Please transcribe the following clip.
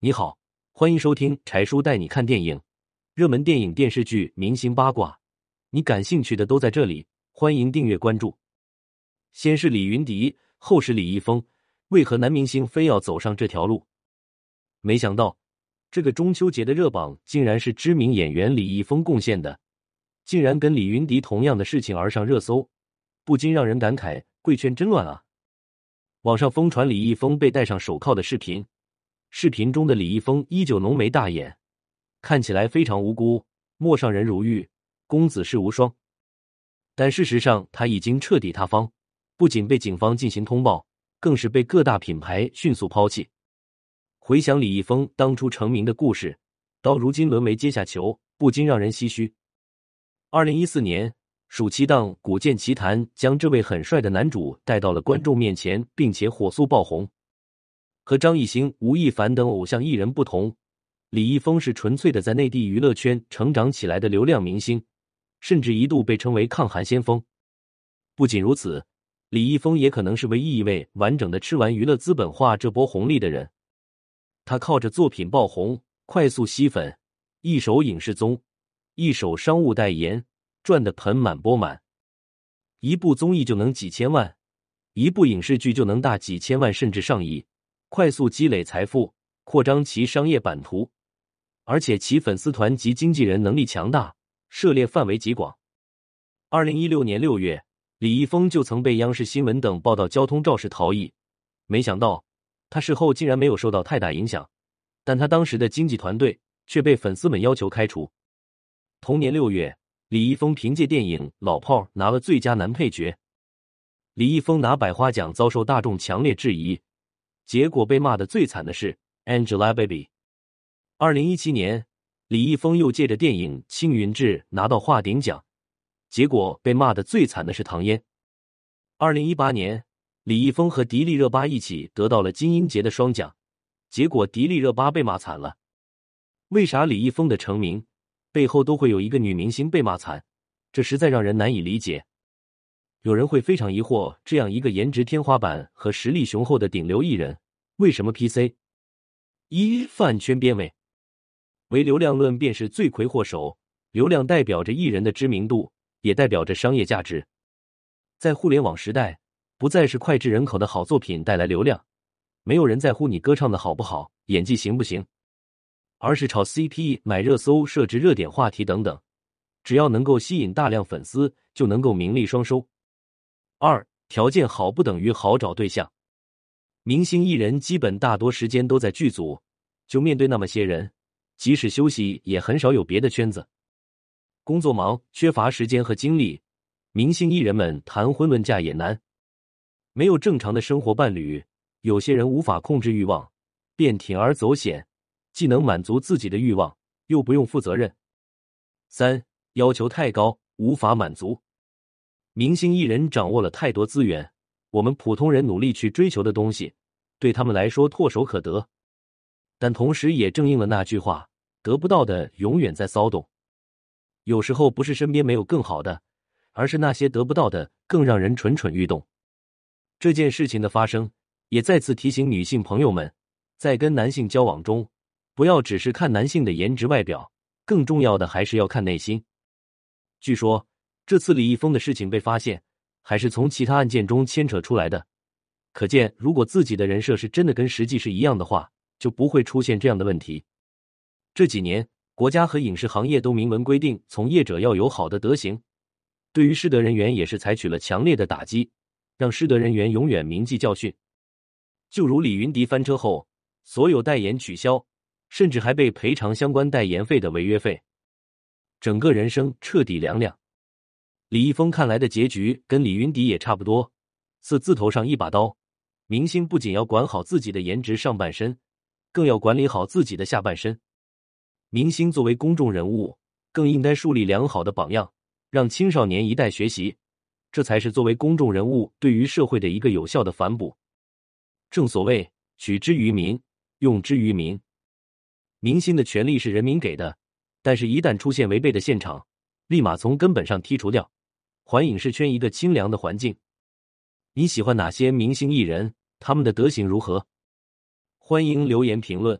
你好，欢迎收听柴叔带你看电影，热门电影、电视剧、明星八卦，你感兴趣的都在这里。欢迎订阅关注。先是李云迪，后是李易峰，为何男明星非要走上这条路？没想到，这个中秋节的热榜竟然是知名演员李易峰贡献的，竟然跟李云迪同样的事情而上热搜，不禁让人感慨：贵圈真乱啊！网上疯传李易峰被戴上手铐的视频，视频中的李易峰依旧浓眉大眼，看起来非常无辜，陌上人如玉，公子世无双。但事实上，他已经彻底塌方，不仅被警方进行通报，更是被各大品牌迅速抛弃。回想李易峰当初成名的故事，到如今沦为阶下囚，不禁让人唏嘘。二零一四年。暑期档《古剑奇谭》将这位很帅的男主带到了观众面前，并且火速爆红。和张艺兴、吴亦凡等偶像艺人不同，李易峰是纯粹的在内地娱乐圈成长起来的流量明星，甚至一度被称为抗韩先锋。不仅如此，李易峰也可能是唯一一位完整的吃完娱乐资本化这波红利的人。他靠着作品爆红，快速吸粉，一手影视综，一手商务代言。赚得盆满钵满，一部综艺就能几千万，一部影视剧就能大几千万甚至上亿，快速积累财富，扩张其商业版图，而且其粉丝团及经纪人能力强大，涉猎范围极广。二零一六年六月，李易峰就曾被央视新闻等报道交通肇事逃逸，没想到他事后竟然没有受到太大影响，但他当时的经纪团队却被粉丝们要求开除。同年六月。李易峰凭借电影《老炮儿》拿了最佳男配角。李易峰拿百花奖遭受大众强烈质疑，结果被骂的最惨的是 Angelababy。二零一七年，李易峰又借着电影《青云志》拿到华鼎奖，结果被骂的最惨的是唐嫣。二零一八年，李易峰和迪丽热巴一起得到了金鹰节的双奖，结果迪丽热巴被骂惨了。为啥李易峰的成名？背后都会有一个女明星被骂惨，这实在让人难以理解。有人会非常疑惑，这样一个颜值天花板和实力雄厚的顶流艺人，为什么 PC？一饭圈编委，唯流量论便是罪魁祸首。流量代表着艺人的知名度，也代表着商业价值。在互联网时代，不再是脍炙人口的好作品带来流量，没有人在乎你歌唱的好不好，演技行不行。而是炒 CP、买热搜、设置热点话题等等，只要能够吸引大量粉丝，就能够名利双收。二条件好不等于好找对象，明星艺人基本大多时间都在剧组，就面对那么些人，即使休息也很少有别的圈子。工作忙，缺乏时间和精力，明星艺人们谈婚论嫁也难，没有正常的生活伴侣，有些人无法控制欲望，便铤而走险。既能满足自己的欲望，又不用负责任。三要求太高，无法满足。明星艺人掌握了太多资源，我们普通人努力去追求的东西，对他们来说唾手可得。但同时也正应了那句话：得不到的永远在骚动。有时候不是身边没有更好的，而是那些得不到的更让人蠢蠢欲动。这件事情的发生，也再次提醒女性朋友们，在跟男性交往中。不要只是看男性的颜值外表，更重要的还是要看内心。据说这次李易峰的事情被发现，还是从其他案件中牵扯出来的。可见，如果自己的人设是真的跟实际是一样的话，就不会出现这样的问题。这几年，国家和影视行业都明文规定，从业者要有好的德行，对于失德人员也是采取了强烈的打击，让失德人员永远铭记教训。就如李云迪翻车后，所有代言取消。甚至还被赔偿相关代言费的违约费，整个人生彻底凉凉。李易峰看来的结局跟李云迪也差不多，四字头上一把刀。明星不仅要管好自己的颜值上半身，更要管理好自己的下半身。明星作为公众人物，更应该树立良好的榜样，让青少年一代学习，这才是作为公众人物对于社会的一个有效的反哺。正所谓取之于民，用之于民。明星的权利是人民给的，但是，一旦出现违背的现场，立马从根本上剔除掉，还影视圈一个清凉的环境。你喜欢哪些明星艺人？他们的德行如何？欢迎留言评论。